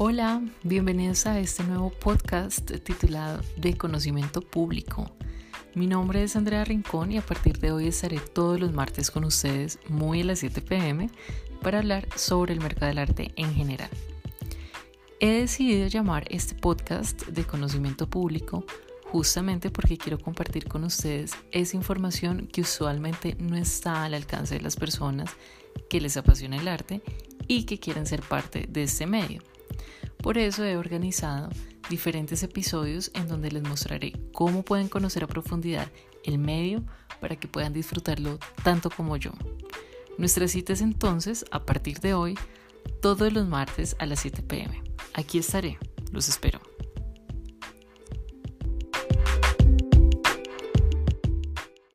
Hola, bienvenidos a este nuevo podcast titulado De Conocimiento Público. Mi nombre es Andrea Rincón y a partir de hoy estaré todos los martes con ustedes muy a las 7 pm para hablar sobre el mercado del arte en general. He decidido llamar este podcast de conocimiento público justamente porque quiero compartir con ustedes esa información que usualmente no está al alcance de las personas que les apasiona el arte y que quieren ser parte de este medio. Por eso he organizado diferentes episodios en donde les mostraré cómo pueden conocer a profundidad el medio para que puedan disfrutarlo tanto como yo. Nuestra cita es entonces, a partir de hoy, todos los martes a las 7 pm. Aquí estaré, los espero.